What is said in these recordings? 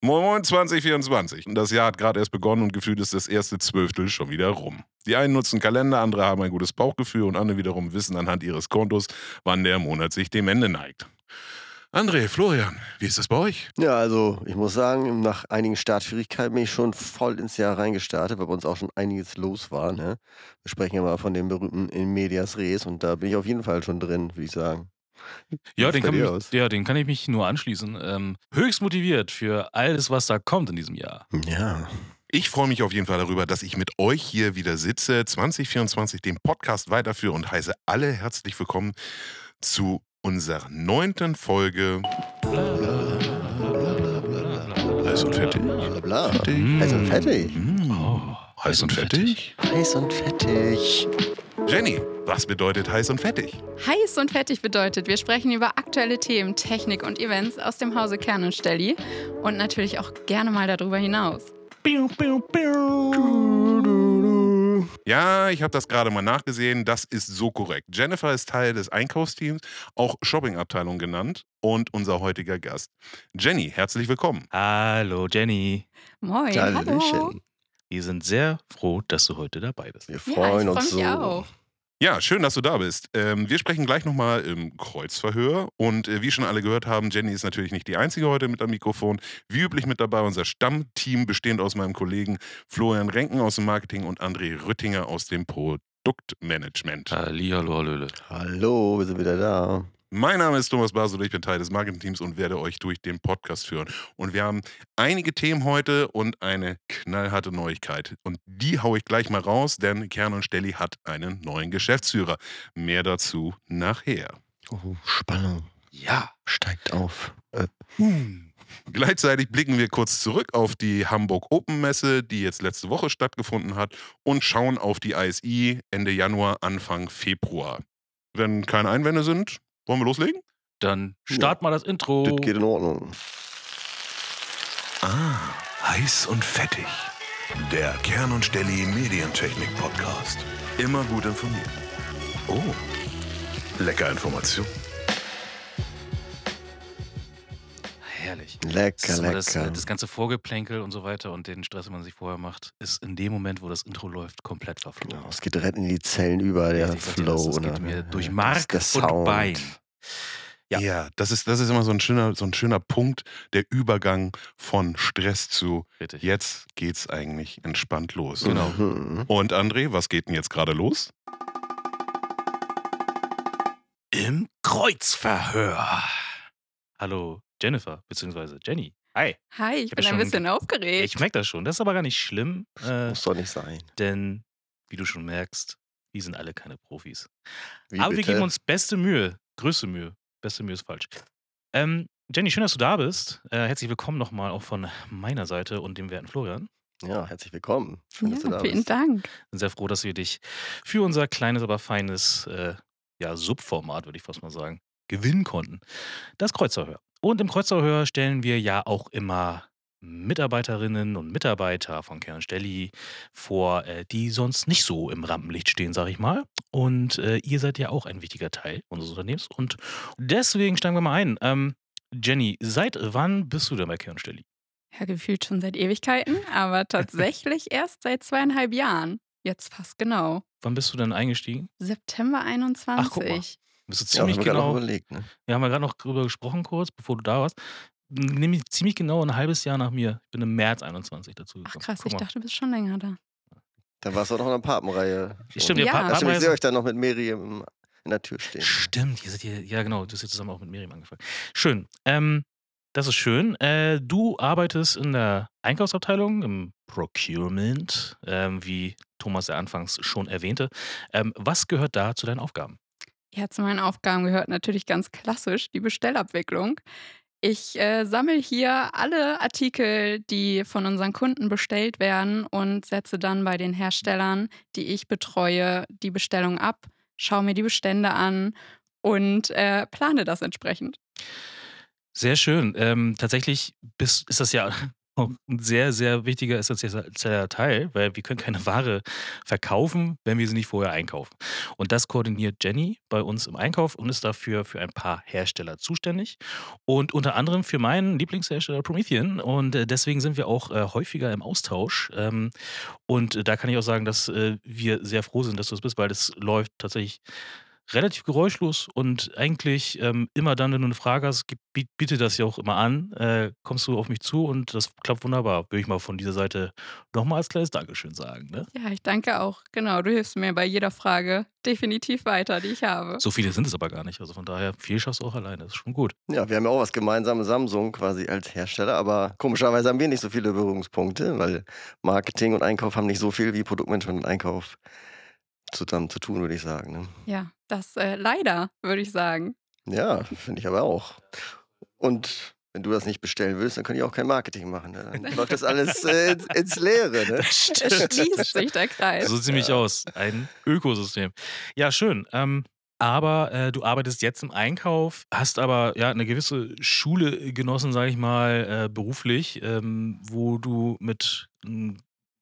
Moin Moin 2024. Das Jahr hat gerade erst begonnen und gefühlt ist das erste Zwölftel schon wieder rum. Die einen nutzen Kalender, andere haben ein gutes Bauchgefühl und andere wiederum wissen anhand ihres Kontos, wann der Monat sich dem Ende neigt. André, Florian, wie ist das bei euch? Ja, also ich muss sagen, nach einigen Startschwierigkeiten bin ich schon voll ins Jahr reingestartet, weil bei uns auch schon einiges los war. Ne? Wir sprechen ja mal von dem berühmten In Medias Res und da bin ich auf jeden Fall schon drin, würde ich sagen. Ja, den kann, mich, ja, den kann ich mich nur anschließen. Ähm, höchst motiviert für alles, was da kommt in diesem Jahr. Ja. Ich freue mich auf jeden Fall darüber, dass ich mit euch hier wieder sitze, 2024 den Podcast weiterführe und heiße alle herzlich willkommen zu unserer neunten Folge Heiß und fettig. Blablabla. Fettig. Heiß und fettig. Mm. Oh, Heiß und fettig? Heiß und fettig. Jenny, was bedeutet heiß und fettig? Heiß und fettig bedeutet, wir sprechen über aktuelle Themen, Technik und Events aus dem Hause Kern und Stelli und natürlich auch gerne mal darüber hinaus. Ja, ich habe das gerade mal nachgesehen. Das ist so korrekt. Jennifer ist Teil des Einkaufsteams, auch Shoppingabteilung genannt, und unser heutiger Gast. Jenny, herzlich willkommen. Hallo Jenny. Moin, hallo. Wir sind sehr froh, dass du heute dabei bist. Wir Ja, ich freuen freue uns mich so. auch. Ja, schön, dass du da bist. Ähm, wir sprechen gleich nochmal im Kreuzverhör. Und äh, wie schon alle gehört haben, Jenny ist natürlich nicht die Einzige heute mit am Mikrofon. Wie üblich mit dabei unser Stammteam, bestehend aus meinem Kollegen Florian Renken aus dem Marketing und André Rüttinger aus dem Produktmanagement. Hallihallo, Hallöle. Hallo, wir sind wieder da. Mein Name ist Thomas Basel, ich bin Teil des Marketingteams und werde euch durch den Podcast führen. Und wir haben einige Themen heute und eine knallharte Neuigkeit. Und die haue ich gleich mal raus, denn Kern und Stelli hat einen neuen Geschäftsführer. Mehr dazu nachher. Oh, Spannung Ja. steigt auf. Äh, Gleichzeitig blicken wir kurz zurück auf die Hamburg Open Messe, die jetzt letzte Woche stattgefunden hat, und schauen auf die ISI Ende Januar, Anfang Februar. Wenn keine Einwände sind, wollen wir loslegen? Dann start mal das Intro. Das geht in Ordnung. Ah, heiß und fettig. Der Kern und Stelli Medientechnik Podcast. Immer gut informiert. Oh, lecker Information. Herrlich. Lecker, Das, das, lecker. äh, das ganze Vorgeplänkel und so weiter und den Stress, den man sich vorher macht, ist in dem Moment, wo das Intro läuft, komplett verflogen. Genau, es geht direkt in die Zellen über, der Ja, das, Flow. das geht ne? mir durch Das- Mark und Sound. Bein. Ja. Ja, das, ist, das ist immer so ein, schöner, so ein schöner Punkt, der Übergang von Stress zu Richtig. jetzt geht's eigentlich entspannt los. Genau. Mhm. Und André, was geht denn jetzt gerade los? Im Kreuzverhör. Hallo Jennifer, beziehungsweise Jenny. Hi. Hi, ich hab bin schon- ein bisschen aufgeregt. Ich merke das schon. Das ist aber gar nicht schlimm, äh, Muss doch nicht sein. denn wie du schon merkst, wir sind alle keine Profis. Wie aber wir bitte? geben uns beste Mühe. Größte Mühe. Beste Mühe ist falsch. Ähm, Jenny, schön, dass du da bist. Äh, herzlich willkommen nochmal auch von meiner Seite und dem werten Florian. Ja, herzlich willkommen. Schön, dass du ja, da vielen bist. Dank. Bin sehr froh, dass wir dich für unser kleines, aber feines äh, ja, Subformat, würde ich fast mal sagen, gewinnen konnten. Das Kreuzerhör. Und im Kreuzerhör stellen wir ja auch immer Mitarbeiterinnen und Mitarbeiter von Kern Stelli vor, äh, die sonst nicht so im Rampenlicht stehen, sage ich mal. Und äh, ihr seid ja auch ein wichtiger Teil unseres Unternehmens. Und deswegen steigen wir mal ein. Ähm, Jenny, seit wann bist du denn bei Kern Stelli? Ja, gefühlt schon seit Ewigkeiten, aber tatsächlich erst seit zweieinhalb Jahren. Jetzt fast genau. Wann bist du denn eingestiegen? September 21. Ach. Bist du Ja, ziemlich haben wir gerade noch genau. überlegt. Ne? Wir haben ja gerade noch drüber gesprochen kurz, bevor du da warst. Nämlich ziemlich genau ein halbes Jahr nach mir. Ich bin im März 21 dazu Ach gekommen. krass, Guck ich mal. dachte, du bist schon länger da. Da warst du auch noch in der Papenreihe. Stimmt, die Ja. Pa- stimmt, ich Papenreise- sehe euch dann noch mit Miriam in der Tür stehen. Stimmt, ihr seid hier, ja genau, du hast ja zusammen auch mit Miriam angefangen. Schön. Ähm, das ist schön. Äh, du arbeitest in der Einkaufsabteilung, im Procurement, ähm, wie Thomas ja anfangs schon erwähnte. Ähm, was gehört da zu deinen Aufgaben? Ja, zu meinen Aufgaben gehört natürlich ganz klassisch die Bestellabwicklung. Ich äh, sammle hier alle Artikel, die von unseren Kunden bestellt werden und setze dann bei den Herstellern, die ich betreue, die Bestellung ab, schaue mir die Bestände an und äh, plane das entsprechend. Sehr schön. Ähm, tatsächlich bist, ist das ja auch ein sehr, sehr wichtiger essentieller Teil, weil wir können keine Ware verkaufen, wenn wir sie nicht vorher einkaufen. Und das koordiniert Jenny bei uns im Einkauf und ist dafür für ein paar Hersteller zuständig. Und unter anderem für meinen Lieblingshersteller Promethean. Und äh, deswegen sind wir auch äh, häufiger im Austausch. Ähm, und äh, da kann ich auch sagen, dass wir sehr froh sind, dass du es bist, weil das läuft tatsächlich relativ geräuschlos und eigentlich ähm, immer dann, wenn du eine Frage hast, biete das ja auch immer an, äh, kommst du auf mich zu und das klappt wunderbar. Würde ich mal von dieser Seite nochmal als kleines Dankeschön sagen. Ne? Ja, ich danke auch. Genau, du hilfst mir bei jeder Frage definitiv weiter, die ich habe. So viele sind es aber gar nicht. Also von daher, viel schaffst du auch alleine. Das ist schon gut. Ja, wir haben ja auch was gemeinsam, Samsung quasi als Hersteller, aber komischerweise haben wir nicht so viele Berührungspunkte, weil Marketing und Einkauf haben nicht so viel wie Produktmanagement und Einkauf zusammen zu tun, würde ich sagen. Ne? Ja, das äh, leider, würde ich sagen. Ja, finde ich aber auch. Und wenn du das nicht bestellen willst, dann kann ich auch kein Marketing machen. Ne? Dann läuft das alles äh, ins, ins, Leere. Ne? Schließt sich der Kreis. So ziemlich ja. aus. Ein Ökosystem. Ja, schön. Ähm, aber äh, du arbeitest jetzt im Einkauf, hast aber ja eine gewisse Schule genossen, sage ich mal, äh, beruflich, ähm, wo du mit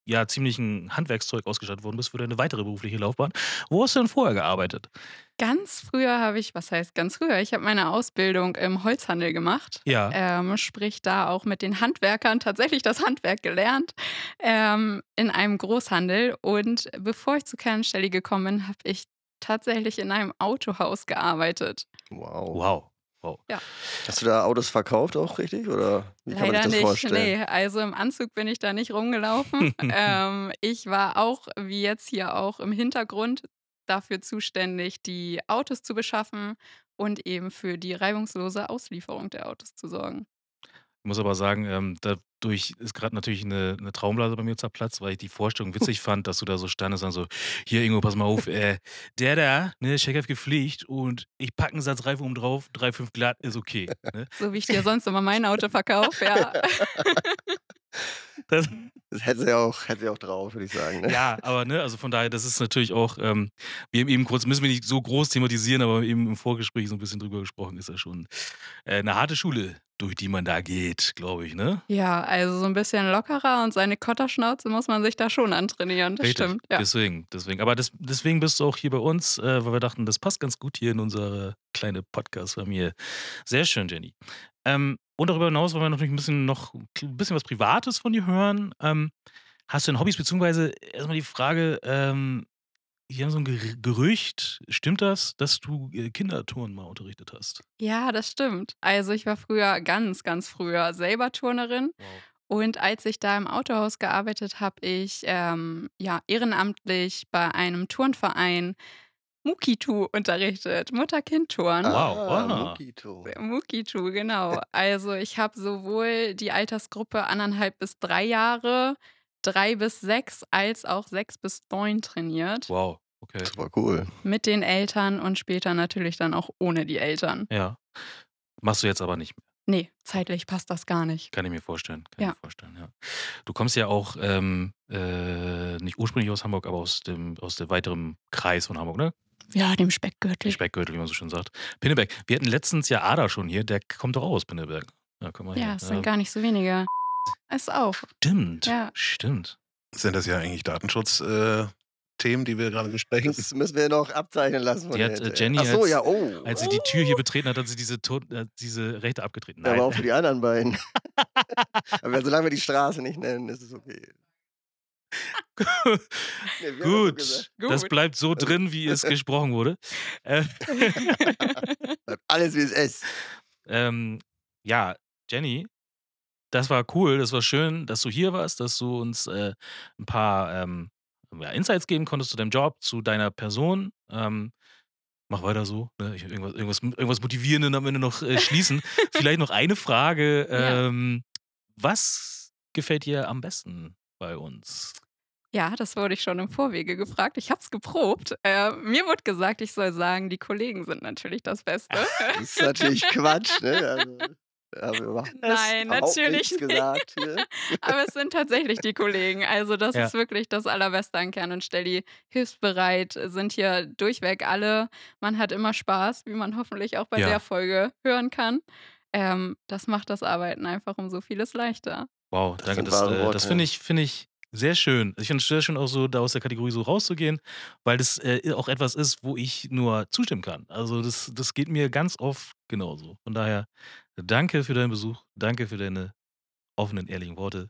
ja ziemlichen Handwerkszeug ausgestattet worden bist für deine weitere berufliche Laufbahn. Wo hast du denn vorher gearbeitet? Ganz früher habe ich, was heißt ganz früher? Ich habe meine Ausbildung im Holzhandel gemacht. Ja. Ähm, sprich, da auch mit den Handwerkern tatsächlich das Handwerk gelernt ähm, in einem Großhandel. Und bevor ich zu Kernstelle gekommen bin, habe ich tatsächlich in einem Autohaus gearbeitet. Wow. Wow. Wow. Ja. Hast du da Autos verkauft auch richtig? Oder wie kann man Leider sich das nicht. vorstellen? Nee, also im Anzug bin ich da nicht rumgelaufen. ähm, ich war auch, wie jetzt hier auch, im Hintergrund dafür zuständig, die Autos zu beschaffen und eben für die reibungslose Auslieferung der Autos zu sorgen. Ich muss aber sagen, ähm, dadurch ist gerade natürlich eine, eine Traumblase bei mir zerplatzt, weil ich die Vorstellung witzig fand, dass du da so standest und so, hier Ingo, pass mal auf, äh, der da, ne, Checkoff gepflegt und ich packe einen Satz Reifen oben drauf, 3,5 glatt, ist okay. Ne? So wie ich dir sonst immer mein Auto verkaufe, ja. Das, das hätte sie auch, hätte sie auch drauf, würde ich sagen. Ne? Ja, aber ne, also von daher, das ist natürlich auch, ähm, wir haben eben kurz, müssen wir nicht so groß thematisieren, aber eben im Vorgespräch so ein bisschen drüber gesprochen, ist ja schon äh, eine harte Schule, durch die man da geht, glaube ich, ne? Ja, also so ein bisschen lockerer und seine Kotterschnauze muss man sich da schon antrainieren, das Richtig, stimmt. Ja. deswegen, deswegen. Aber das, deswegen bist du auch hier bei uns, äh, weil wir dachten, das passt ganz gut hier in unsere kleine Podcast-Familie. Sehr schön, Jenny. Ähm, und darüber hinaus wollen wir natürlich ein bisschen noch ein bisschen was Privates von dir hören. Ähm, hast du denn Hobbys, beziehungsweise erstmal die Frage, ähm, hier haben so ein Gerücht, stimmt das, dass du äh, Kinderturnen mal unterrichtet hast? Ja, das stimmt. Also ich war früher, ganz, ganz früher selber Turnerin. Wow. Und als ich da im Autohaus gearbeitet habe, ich ähm, ja ehrenamtlich bei einem Turnverein Mukitu unterrichtet, Mutter-Kind-Touren. Wow, Ah, wow. Mokito. Mukitu, genau. Also ich habe sowohl die Altersgruppe anderthalb bis drei Jahre, drei bis sechs, als auch sechs bis neun trainiert. Wow, okay. Super cool. Mit den Eltern und später natürlich dann auch ohne die Eltern. Ja. Machst du jetzt aber nicht mehr. Nee, zeitlich passt das gar nicht. Kann ich mir vorstellen. Kann ich Ja. mir vorstellen, ja. Du kommst ja auch ähm, äh, nicht ursprünglich aus Hamburg, aber aus dem, aus dem weiteren Kreis von Hamburg, ne? Ja, dem Speckgürtel. Speckgürtel, wie man so schön sagt. Pinneberg. Wir hatten letztens ja Ada schon hier, der kommt doch auch aus Pinneberg. Ja, komm mal Ja, es sind gar nicht so wenige. Ist auch. Stimmt. Ja. Stimmt. Sind das ja eigentlich Datenschutzthemen, äh, die wir gerade besprechen? Das müssen wir noch abzeichnen lassen. von Die hat, äh, Jenny Ach so, als- ja, oh. Als sie die Tür hier betreten hat, hat sie diese, Ton- äh, diese Rechte abgetreten. Ja, Nein. aber auch für die anderen beiden. aber solange wir die Straße nicht nennen, ist es okay. Nee, wir haben das so Gut. Das bleibt so drin, wie es gesprochen wurde. Äh, Bleibt alles wie es ist. ähm, ja, Jenny, das war cool, das war schön, dass du hier warst, dass du uns äh, ein paar ähm, ja, Insights geben konntest zu deinem Job, zu deiner Person. Ähm, mach weiter so. Ne? Ich, irgendwas, irgendwas, irgendwas Motivierendes am Ende noch äh, schließen. Vielleicht noch eine Frage. Ja. Ähm, was gefällt dir am besten bei uns? Ja, das wurde ich schon im Vorwege gefragt. Ich habe es geprobt. Äh, mir wurde gesagt, ich soll sagen, die Kollegen sind natürlich das Beste. Das ist natürlich Quatsch, ne? Also, Nein, natürlich nicht. gesagt hier. Aber es sind tatsächlich die Kollegen. Also das Ja. ist wirklich das Allerbeste an Kern und Stelli. Hilfsbereit sind hier durchweg alle. Man hat immer Spaß, wie man hoffentlich auch bei Ja. der Folge hören kann. Ähm, das macht das Arbeiten einfach um so vieles leichter. Wow, Das danke. Das, äh, das finde ich, finde ich sehr schön. Ich finde es sehr schön, auch so da aus der Kategorie so rauszugehen, weil das äh, auch etwas ist, wo ich nur zustimmen kann. Also das, das geht mir ganz oft genauso. Von daher, danke für deinen Besuch, danke für deine offenen, ehrlichen Worte.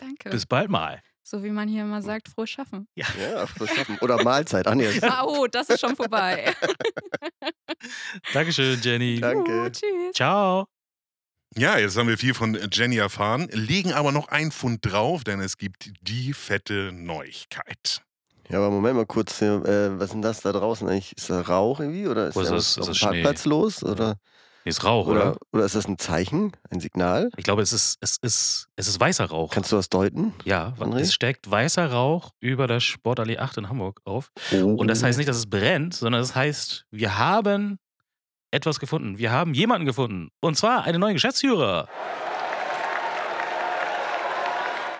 Danke. Bis bald mal. so wie man hier immer sagt, frohes Schaffen. Ja, frohes Schaffen. Oder Mahlzeit. Ach nee, das- Ah, oh, das ist schon vorbei. Dankeschön, Jenny. Danke. Uh, tschüss. Ciao. Ja, jetzt haben wir viel von Jenny erfahren, legen aber noch ein Pfund drauf, denn es gibt die fette Neuigkeit. Ja, aber Moment mal kurz. hier, Äh, was ist denn das da draußen eigentlich? Ist da Rauch irgendwie? Oder ist Oh, es da ist- auf dem ist Schnee. Parkplatz los? Oder, Hier ist Rauch, oder? oder, oder ist das ein Zeichen? Ein Signal? Ich glaube, es ist, es ist, es ist weißer Rauch. Kannst du das deuten? ja, André? es steckt weißer Rauch über der Sportallee 8 in Hamburg auf. Oh. Und das heißt nicht, dass es brennt, sondern das heißt, wir haben etwas gefunden. Wir haben jemanden gefunden. Und zwar einen neuen Geschäftsführer.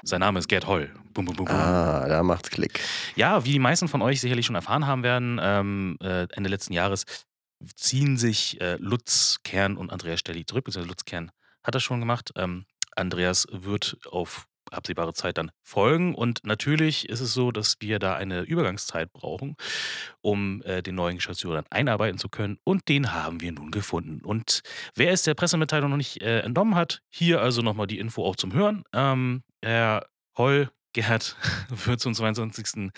Sein Name ist Gerd Holl. Bum, bum, bum. Ah, da macht's Klick. Ja, wie die meisten von euch sicherlich schon erfahren haben werden, ähm, äh, Ende letzten Jahres ziehen sich äh, Lutz Kern und Andreas Stelli zurück, beziehungsweise Lutz Kern hat das schon gemacht. Ähm, Andreas wird auf absehbare Zeit dann folgen und natürlich ist es so, dass wir da eine Übergangszeit brauchen, um äh, den neuen Geschäftsführer dann einarbeiten zu können und den haben wir nun gefunden. Und wer es der Pressemitteilung noch nicht äh, entnommen hat, hier also nochmal die Info auch zum Hören. Ähm, Herr Holl, Gerhard, wird zum 22.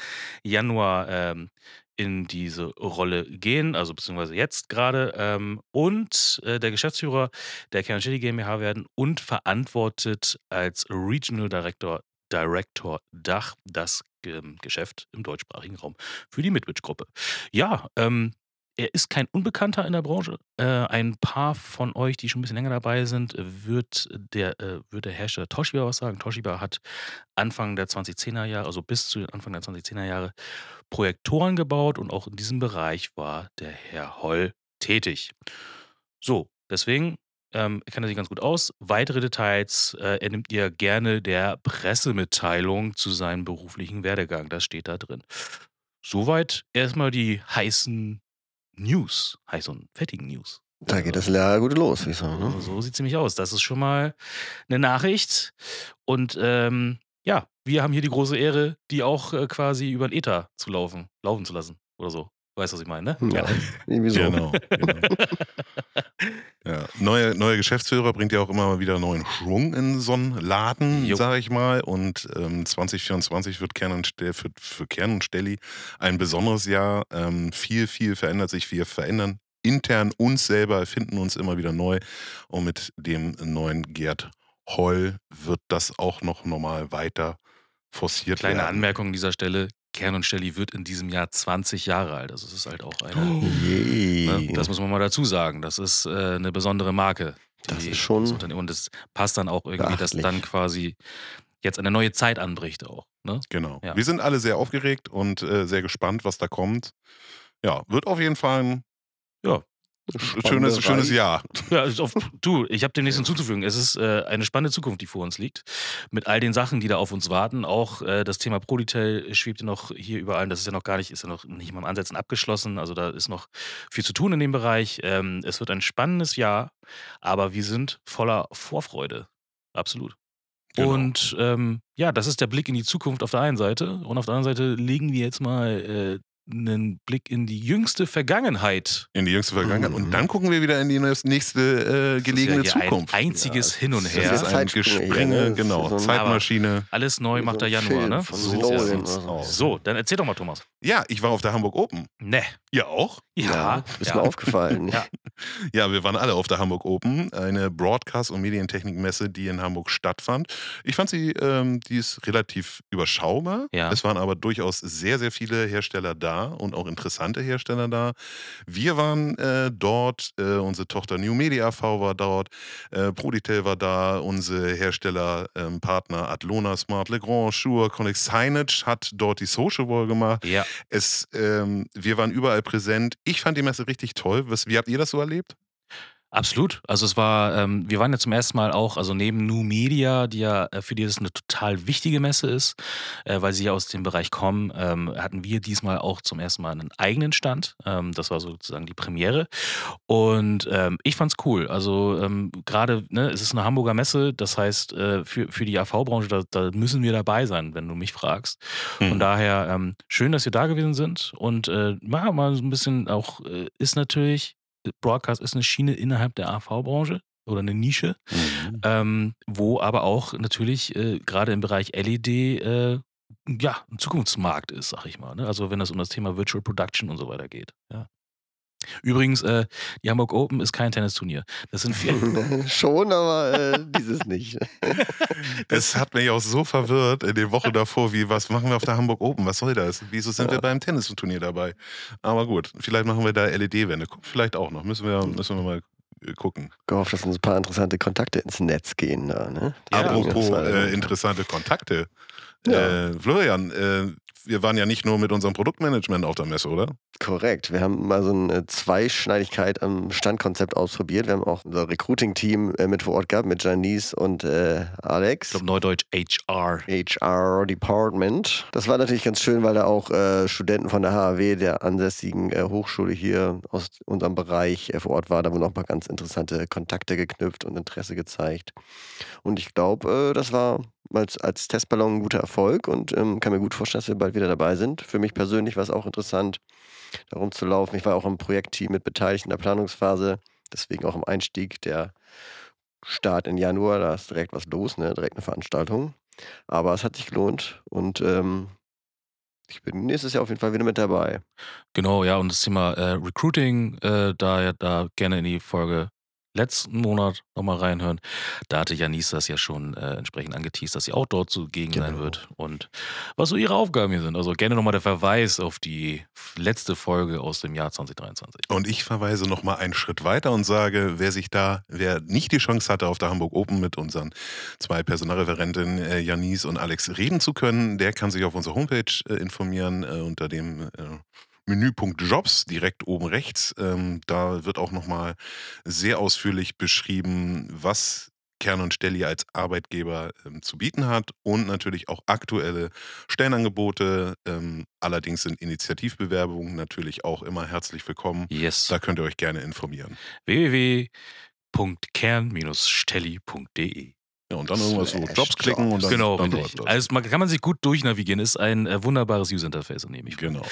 Januar ähm, in diese Rolle gehen, also beziehungsweise jetzt gerade. Ähm, und äh, der Geschäftsführer der Kernstelle GmbH werden und verantwortet als Regional Director, Director Dach das ähm, Geschäft im deutschsprachigen Raum für die Midwich-Gruppe. Ja, ähm, er ist kein Unbekannter in der Branche. Äh, ein paar von euch, die schon ein bisschen länger dabei sind, wird der, äh, wird der Hersteller Toshiba was sagen. Toshiba hat Anfang der 2010er Jahre, also bis zu Anfang der 2010er Jahre, Projektoren gebaut und auch in diesem Bereich war der Herr Holl tätig. So, deswegen ähm, kennt er sich ganz gut aus. Weitere Details äh, entnimmt ihr gerne der Pressemitteilung zu seinem beruflichen Werdegang. Das steht da drin. Soweit erstmal die heißen News, heiß und fettigen News. Da geht das ja gut los, wie ich sagen. Ne? So sieht es nämlich aus. Das ist schon mal eine Nachricht. Und ähm, ja, wir haben hier die große Ehre, die auch äh, quasi über den Ether zu laufen, laufen zu lassen oder so. Weißt du, was ich meine, ne? Ja, irgendwie so. Genau. genau. ja. Neuer neue Geschäftsführer bringt ja auch immer wieder neuen Schwung in so einen Laden, sage ich mal. Und ähm, 2024 wird Kern und Ste für, für Kern und Stelli ein besonderes Jahr. Ähm, viel, viel verändert sich. Wir verändern intern uns selber, erfinden uns immer wieder neu. Und mit dem neuen Gerd Holl wird das auch noch normal weiter forciert Kleine werden. Anmerkung an dieser Stelle. Kern und Stelli wird in diesem Jahr 20 Jahre alt. Also es ist halt auch eine, Oh. Ne, das muss man mal dazu sagen. Das ist äh, eine besondere Marke. Das ist schon das Und es passt dann auch irgendwie, dass beachtlich. dann quasi jetzt eine neue Zeit anbricht auch. Ne? Genau. Ja. Wir sind alle sehr aufgeregt und äh, sehr gespannt, was da kommt. Ja, wird auf jeden Fall ein Ja. Schönes, schönes. Jahr. Ja, auf, du, ich habe dem nichts hinzuzufügen. Es ist äh, eine spannende Zukunft, die vor uns liegt. Mit all den Sachen, die da auf uns warten. Auch äh, das Thema Proditel schwebt ja noch hier überall. Das ist ja noch gar nicht, ist ja noch nicht mal im Ansätzen abgeschlossen. Also da ist noch viel zu tun in dem Bereich. Ähm, es wird ein spannendes Jahr, aber wir sind voller Vorfreude. Absolut. Genau. Und ähm, ja, das ist der Blick in die Zukunft auf der einen Seite. Und auf der anderen Seite legen wir jetzt mal äh, einen Blick in die jüngste Vergangenheit. In die jüngste Vergangenheit. Mhm. Und dann gucken wir wieder in die nächste äh, gelegene das ist ja hier Zukunft. Ein einziges Ja, Hin und her. das ist ein Gespringe, ne? Ist genau. so Zeitmaschine. Alles neu macht der Januar, Film ne? So, so. dann erzähl doch mal, Thomas. Ja, ich war auf der Hamburg Open. Ne. Ja, auch? Ja. Ist ja. mir aufgefallen. Ja. Ja, wir waren alle auf der Hamburg Open, eine Broadcast- und Medientechnikmesse, die in Hamburg stattfand. Ich fand sie, ähm, die ist relativ überschaubar. Ja. Es waren aber durchaus sehr, sehr viele Hersteller da und auch interessante Hersteller da. Wir waren äh, dort, äh, unsere Tochter New Media AV war dort, äh, Proditel war da, unsere Herstellerpartner Partner Adlona, Smart, Legrand, Shure, Connex Signage hat dort die Social Wall gemacht. Ja. Es, ähm, wir waren überall präsent. Ich fand die Messe richtig toll. Was, wie habt ihr das so erlebt? Absolut. Also es war, ähm, wir waren ja zum ersten Mal auch, also neben New Media, die ja äh, für die das eine total wichtige Messe ist, äh, weil sie ja aus dem Bereich kommen, ähm, hatten wir diesmal auch zum ersten Mal einen eigenen Stand. Ähm, das war sozusagen die Premiere. Und ähm, ich fand's cool. Also ähm, gerade, ne, es ist eine Hamburger Messe, das heißt, äh, für, für die AV-Branche, da, da müssen wir dabei sein, wenn du mich fragst. Von Mhm. daher ähm, schön, dass ihr da gewesen sind. Und äh, ja, mal so ein bisschen auch äh, ist natürlich, Broadcast ist eine Schiene innerhalb der AV-Branche oder eine Nische, Mhm. ähm, wo aber auch natürlich äh, gerade im Bereich LED äh, ja, ein Zukunftsmarkt ist, sag ich mal. Ne? Also wenn es um das Thema Virtual Production und so weiter geht. Ja. Übrigens, äh, die Hamburg Open ist kein Tennisturnier. Das sind vier. Schon, aber äh, dieses nicht. Das hat mich auch so verwirrt in den Wochen davor, wie, was machen wir auf der Hamburg Open? Was soll das? Wieso sind wir Ja. beim Tennisturnier dabei? Aber gut, vielleicht machen wir da LED-Wände. Kommt vielleicht auch noch. Müssen wir, müssen wir mal äh, gucken. Gehofft, dass uns ein paar interessante Kontakte ins Netz gehen da, ne? Ja, Apropos äh, interessante Kontakte. Ja. Äh, Florian, äh, wir waren ja nicht nur mit unserem Produktmanagement auf der Messe, oder? Korrekt. Wir haben mal so eine Zweischneidigkeit am Standkonzept ausprobiert. Wir haben auch unser Recruiting-Team äh, mit vor Ort gehabt, mit Janice und äh, Ich Alex. glaube, Neudeutsch HR. HR Department. Das war natürlich ganz schön, weil da auch äh, Studenten von der HAW, der ansässigen äh, Hochschule hier aus unserem Bereich äh, vor Ort waren. Da wurden auch mal ganz interessante Kontakte geknüpft und Interesse gezeigt. Und ich glaube, äh, das war als, als Testballon ein guter Erfolg und ähm, kann mir gut vorstellen, dass wir bald wieder dabei sind. Für mich persönlich war es auch interessant, darum zu laufen. Ich war auch im Projektteam mit beteiligt in der Planungsphase, deswegen auch im Einstieg der Start in Januar, da ist direkt was los, ne? direkt eine Veranstaltung. Aber es hat sich gelohnt und ähm, ich bin nächstes Jahr auf jeden Fall wieder mit dabei. Genau, ja, und das Thema äh, Recruiting, äh, da, da gerne in die Folge letzten Monat nochmal reinhören. Da hatte Janice das ja schon äh, entsprechend angeteased, dass sie auch dort zugegen sein Genau. wird und was so ihre Aufgaben hier sind. Also gerne nochmal der Verweis auf die letzte Folge aus dem Jahr 2023. Und ich verweise noch mal einen Schritt weiter und sage, wer sich da, wer nicht die Chance hatte, auf der Hamburg Open mit unseren zwei Personalreferentinnen äh, Janice und Alex reden zu können, der kann sich auf unserer Homepage äh, informieren äh, unter dem äh, Menüpunkt Jobs direkt oben rechts. Ähm, da wird auch noch mal sehr ausführlich beschrieben, was Kern und Stelli als Arbeitgeber ähm, zu bieten hat und natürlich auch aktuelle Stellenangebote. Ähm, allerdings sind Initiativbewerbungen natürlich auch immer herzlich willkommen. Yes. Da könnt ihr euch gerne informieren. www.kern-stelli.de Ja, und dann irgendwas so Slash Jobs klicken und dann, Genau, dann läuft das. Also man, kann man sich gut durchnavigieren. Ist ein äh, wunderbares User-Interface, nehme ich. vor. Genau.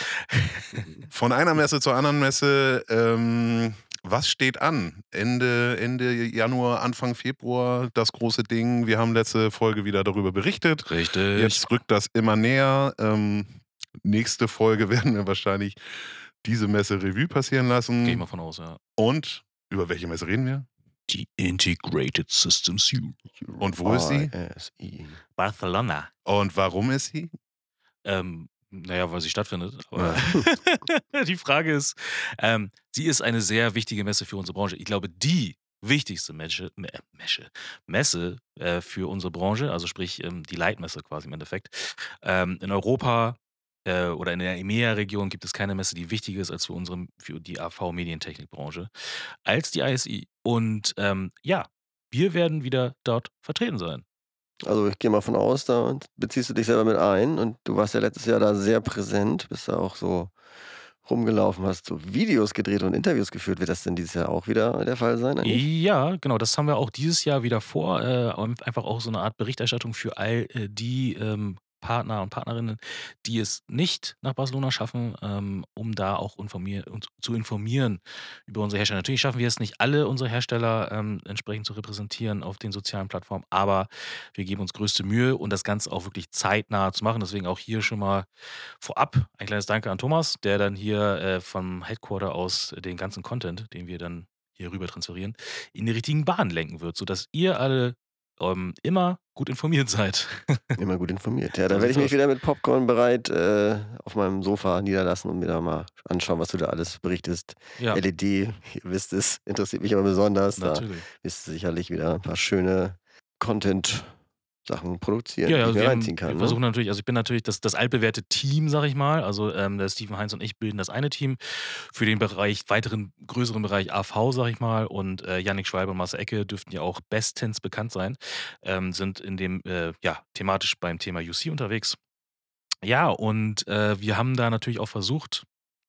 Von einer Messe zur anderen Messe. Ähm, was steht an? Ende, Ende Januar, Anfang Februar, das große Ding. Wir haben letzte Folge wieder darüber berichtet. Richtig. Jetzt rückt das immer näher. Ähm, nächste Folge werden wir wahrscheinlich diese Messe Revue passieren lassen. Gehe ich mal von aus, ja. Und über welche Messe reden wir? Die Integrated Systems U. Und wo ist sie? Barcelona. Und warum ist sie? Ähm, naja, weil sie stattfindet. Aber die Frage ist, ähm, sie ist eine sehr wichtige Messe für unsere Branche. Ich glaube, die wichtigste Messe, Me- äh, Messe, Messe äh, für unsere Branche, also sprich ähm, die Leitmesse quasi im Endeffekt. Ähm, in Europa äh, oder in der EMEA-Region gibt es keine Messe, die wichtiger ist als für unsere, für die AV-Medientechnikbranche, als die ISI. Und ähm, ja, wir werden wieder dort vertreten sein. Also ich gehe mal von aus, da beziehst du dich selber mit ein und du warst ja letztes Jahr da sehr präsent, bist da auch so rumgelaufen, hast so Videos gedreht und Interviews geführt. Wird das denn dieses Jahr auch wieder der Fall sein? eigentlich? Ja, genau, das haben wir auch dieses Jahr wieder vor. Äh, einfach auch so eine Art Berichterstattung für all äh, die ähm, Partner und Partnerinnen, die es nicht nach Barcelona schaffen, ähm, um da auch informier uns zu informieren über unsere Hersteller. Natürlich schaffen wir es nicht, alle unsere Hersteller ähm, entsprechend zu repräsentieren auf den sozialen Plattformen, aber wir geben uns größte Mühe und das Ganze auch wirklich zeitnah zu machen. Deswegen auch hier schon mal vorab ein kleines Danke an Thomas, der dann hier äh, vom Headquarter aus den ganzen Content, den wir dann hier rüber transferieren, in die richtigen Bahnen lenken wird, sodass ihr alle ähm, immer gut informiert seid. Immer gut informiert. Ja, da werde ich mich wieder mit Popcorn bereit äh, auf meinem Sofa niederlassen und mir da mal anschauen, was du da alles berichtest. ja, LED, ihr wisst es, interessiert mich aber besonders. Da natürlich. ist sicherlich wieder ein paar schöne Sachen produziert, Ja, die ja, ich mir wir, haben, reinziehen wir kann. Ne? versuchen natürlich, also ich bin natürlich das, das altbewährte Team, sag ich mal. Also ähm, der Steven Heinz und ich bilden das eine Team für den Bereich, weiteren größeren Bereich AV, sag ich mal. Und äh, Yannick Schwalbe und Marcel Ecke dürften ja auch bestens bekannt sein, ähm, sind in dem, äh, ja, thematisch beim Thema UC unterwegs. Ja, und äh, wir haben da natürlich auch versucht,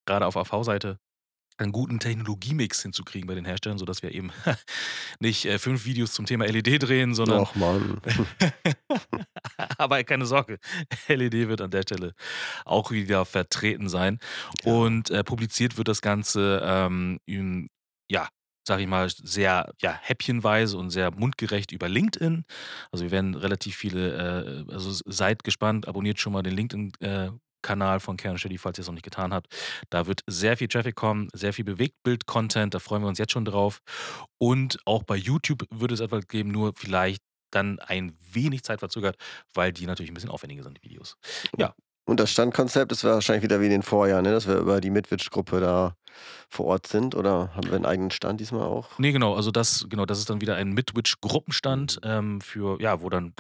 gerade auf AV-Seite, einen guten Technologiemix hinzukriegen bei den Herstellern, sodass wir eben nicht äh, fünf Videos zum Thema LED drehen, sondern Och Mann. Aber keine Sorge, LED wird an der Stelle auch wieder vertreten sein. Ja. Und äh, publiziert wird das Ganze, ähm, in, ja, sag ich mal, sehr ja, häppchenweise und sehr mundgerecht über LinkedIn. Also wir werden relativ viele, äh, also seid gespannt, abonniert schon mal den LinkedIn. Kanal von Kern Steady, falls ihr es noch nicht getan habt. Da wird sehr viel Traffic kommen, sehr viel Bewegtbild-Content, da freuen wir uns jetzt schon drauf. Und auch bei YouTube wird es etwas geben, nur vielleicht dann ein wenig zeitverzögert, weil die natürlich ein bisschen aufwendiger sind, die Videos. Ja, Und das Standkonzept ist wahrscheinlich wieder wie in den Vorjahren, ne? dass wir über die Midwich-Gruppe da vor Ort sind. Oder haben wir einen eigenen Stand diesmal auch? nee, genau, also das, genau, das ist dann wieder ein Midwich-Gruppenstand ähm, für, ja, wo dann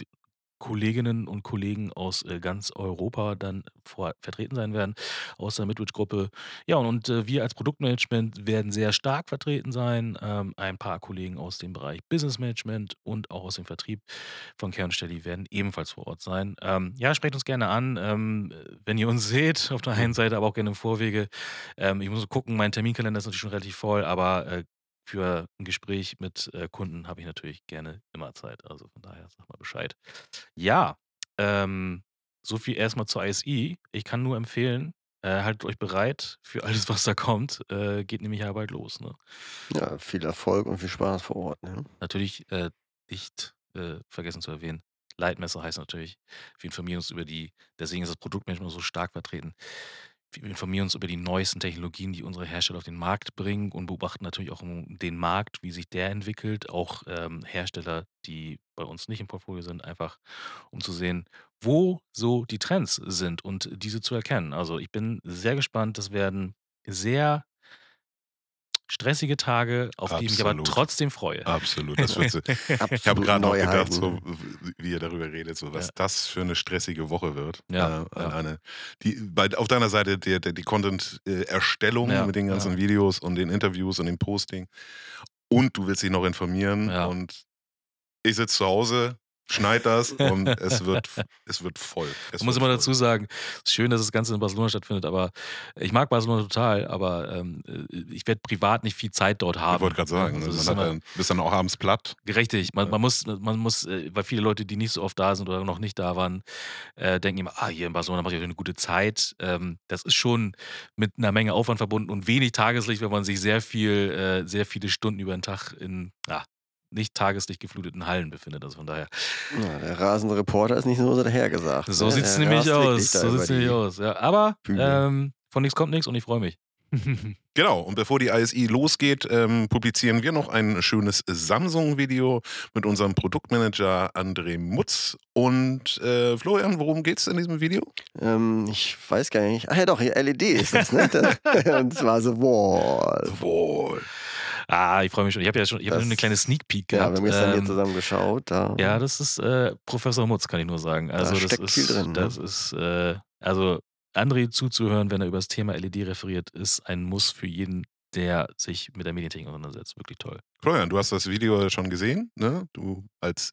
Kolleginnen und Kollegen aus äh, ganz Europa dann vor, vertreten sein werden, aus der Midwich-Gruppe. Ja, und, und äh, wir als Produktmanagement werden sehr stark vertreten sein. Ähm, ein paar Kollegen aus dem Bereich Business Management und auch aus dem Vertrieb von Kernstelle werden ebenfalls vor Ort sein. Ähm, ja, sprecht uns gerne an, ähm, wenn ihr uns seht, auf der einen Seite, aber auch gerne im Vorwege. Ähm, ich muss gucken, mein Terminkalender ist natürlich schon relativ voll, aber äh, für ein Gespräch mit äh, Kunden habe ich natürlich gerne immer Zeit. Also von daher sag mal Bescheid. Ja, ähm, so viel erstmal zur ISI. Ich kann nur empfehlen, äh, haltet euch bereit für alles, was da kommt. Äh, geht nämlich ja bald los. Ne? Ja, viel Erfolg und viel Spaß vor Ort. Ne? Natürlich äh, nicht äh, vergessen zu erwähnen. Leitmesser heißt natürlich, wir informieren uns über die, deswegen ist das Produktmanagement so stark vertreten. Wir informieren uns über die neuesten Technologien, die unsere Hersteller auf den Markt bringen und beobachten natürlich auch den Markt, wie sich der entwickelt. Auch ähm, Hersteller, die bei uns nicht im Portfolio sind, einfach um zu sehen, wo so die Trends sind und diese zu erkennen. Also ich bin sehr gespannt. Das werden sehr stressige Tage, auf die ich mich aber Absolut. trotzdem freue. Absolut. Das wird so. Ich habe Absolut gerade noch neue gedacht, so, wie ihr darüber redet, so was Ja. das für eine stressige Woche wird. Ja, Äh, ja. Eine, die, bei, auf deiner Seite der, die Content-Erstellung Ja, mit den ganzen ja. Videos und den Interviews und dem Posting. Und du willst dich noch informieren. Ja. Und ich sitze zu Hause, schneid das und es wird, es wird voll. Es muss immer dazu sagen, es ist schön, dass das Ganze in Barcelona stattfindet, aber ich mag Barcelona total, aber ähm, ich werde privat nicht viel Zeit dort haben. Ich wollte gerade sagen, Also, man immer dann, bist dann auch abends platt. richtig. Man, man muss, man muss, äh, weil viele Leute, die nicht so oft da sind oder noch nicht da waren, äh, denken immer, ah, hier in Barcelona mache ich eine gute Zeit. Ähm, das ist schon mit einer Menge Aufwand verbunden und wenig Tageslicht, wenn man sich sehr viel, äh, sehr viele Stunden über den Tag in, ja, nicht tageslicht gefluteten Hallen befindet. Also von daher. Ja, der rasende Reporter ist nicht so dahergesagt. So ne? sieht es nämlich aus. So sieht es nämlich aus. Ja. Aber ähm, von nichts kommt nichts und ich freue mich. Genau, und bevor die ISI losgeht, ähm, publizieren wir noch ein schönes Samsung-Video mit unserem Produktmanager André Mutz. Und äh, Florian, worum geht es in diesem Video? Ähm, ich weiß gar nicht. Ach ja, doch, hier LED ist das, ne? Und zwar The Wall. Wohl. Ah, ich freue mich schon. Ich habe ja schon ich hab Das- nur eine kleine Sneak Peek Ja, wir gehabt. haben gestern hier Ähm, zusammen geschaut. Da, ja, das ist äh, Professor Mutz, kann ich nur sagen. Also das steckt ist, viel drin, ne? Das ist, äh, also André zuzuhören, wenn er über das Thema LED referiert, ist ein Muss für jeden, der sich mit der Medientechnik auseinandersetzt. Wirklich toll. Florian, du hast das Video schon gesehen, ne? Du als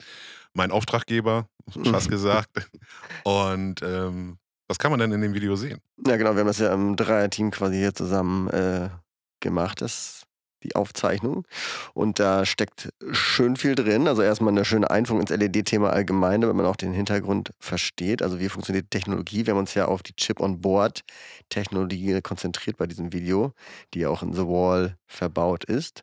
mein Auftraggeber, fast gesagt. Und ähm, was kann man denn in dem Video sehen? Ja, genau, wir haben das ja im Dreierteam quasi hier zusammen äh, gemacht, das, die Aufzeichnung. Und da steckt schön viel drin. Also erstmal eine schöne Einführung ins LED-Thema allgemein, damit man auch den Hintergrund versteht. Also wie funktioniert Technologie? Wir haben uns ja auf die Chip-on-Board-Technologie konzentriert bei diesem Video, die ja auch in The Wall verbaut ist.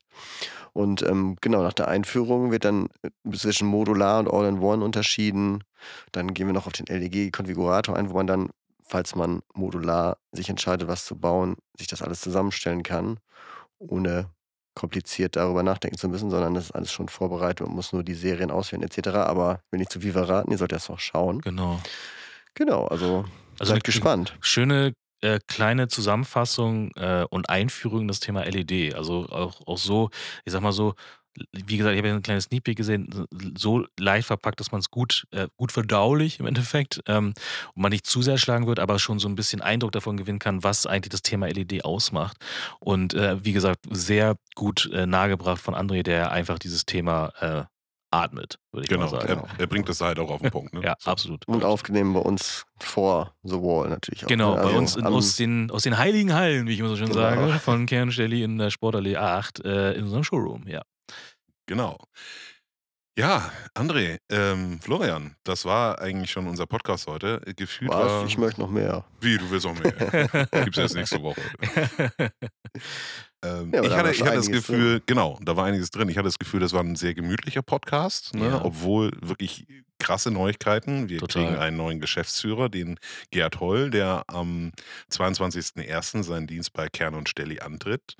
Und ähm, genau, nach der Einführung wird dann äh, zwischen Modular und All-in-One unterschieden. Dann gehen wir noch auf den LEG-Konfigurator ein, wo man dann falls man modular sich entscheidet, was zu bauen, sich das alles zusammenstellen kann, ohne kompliziert darüber nachdenken zu müssen, sondern das ist alles schon vorbereitet und muss nur die Serien auswählen etc. Aber will nicht zu viel verraten, ihr sollt erst noch schauen. Genau. Genau, also, Also seid gespannt. schöne äh, kleine Zusammenfassung äh, und Einführung in das Thema LED. Also auch, auch so, ich sag mal so, wie gesagt, ich habe ja ein kleines Sneak Peek gesehen, so leicht verpackt, dass man es gut, äh, gut verdaulich im Endeffekt ähm, und man nicht zu sehr schlagen wird, aber schon so ein bisschen Eindruck davon gewinnen kann, was eigentlich das Thema LED ausmacht. Und äh, wie gesagt, sehr gut äh, nahegebracht von André, der einfach dieses Thema äh, atmet, würde ich Genau, mal sagen. er, er bringt das halt auch auf den Punkt. Ne? Ja, So. absolut. Und aufgenommen bei uns vor The Wall natürlich auch. Genau, ne? bei Also uns in, aus, den, aus den heiligen Hallen, wie ich immer so schön Genau. sage, von Kernstelli in der Sportallee 8 äh, in unserem Showroom, ja. Genau. Ja, André, ähm, Florian, das war eigentlich schon unser Podcast heute. Gefühlt Was? war. Ich möchte noch mehr. Wie, du willst auch mehr? Gibt's erst nächste Woche. Ähm, Ja, ich hatte, ich hatte das Gefühl, genau, da war einiges drin. Ich hatte das Gefühl, das war ein sehr gemütlicher Podcast, ne? Ja. obwohl wirklich krasse Neuigkeiten. Wir Total. kriegen einen neuen Geschäftsführer, den Gerd Holl, der am 22.01. seinen Dienst bei Kern und Stelli antritt.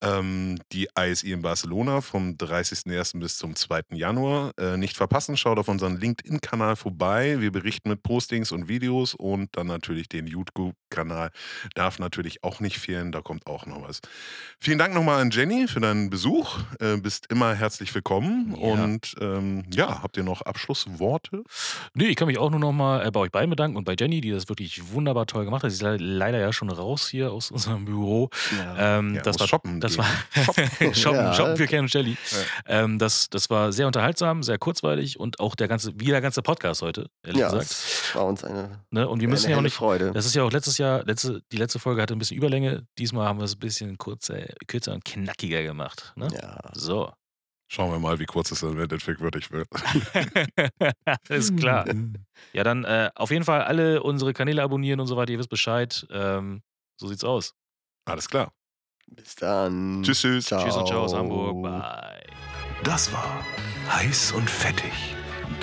Ähm, die ISI in Barcelona vom 30.01. bis zum 2. Januar. Äh, nicht verpassen, schaut auf unseren LinkedIn-Kanal vorbei. Wir berichten mit Postings und Videos und dann natürlich den YouTube-Kanal. Darf natürlich auch nicht fehlen, da kommt auch noch was. Vielen Dank nochmal an Jenny für deinen Besuch. Äh, bist immer herzlich willkommen. Ja. Und ähm, ja, habt ihr noch Abschlussworte? Nee, ich kann mich auch nur nochmal äh, bei euch beiden bedanken und bei Jenny, die das wirklich wunderbar toll gemacht hat. Sie ist le- leider ja schon raus hier aus unserem Büro. Ja. Ähm, Ja, das war shoppen das gehen. war shoppen, shoppen, Ja. shoppen für Kern und Jelly. Ja. Ähm, das, das war sehr unterhaltsam, sehr kurzweilig und auch der ganze, wie der ganze Podcast heute, ehrlich Ja, gesagt. es war uns eine, Ne? Und wir eine müssen ja auch nicht. Freude. Das ist ja auch letztes Jahr, letzte, die letzte Folge hatte ein bisschen Überlänge. Diesmal haben wir es ein bisschen kurzer, kürzer und knackiger gemacht. Ne? Ja. So. Schauen wir mal, wie kurz es im Endeffekt wirklich wird. Ist klar. Ja, dann äh, auf jeden Fall alle unsere Kanäle abonnieren und so weiter. Ihr wisst Bescheid. Ähm, so sieht's aus. Alles klar. Bis dann. Tschüss, tschüss. Ciao. Tschüss und ciao aus Hamburg. Bye. Das war Heiß und Fettig,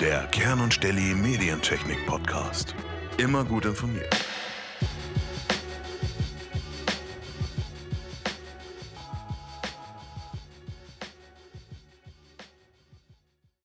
der Kern und Stelli Medientechnik Podcast. Immer gut informiert.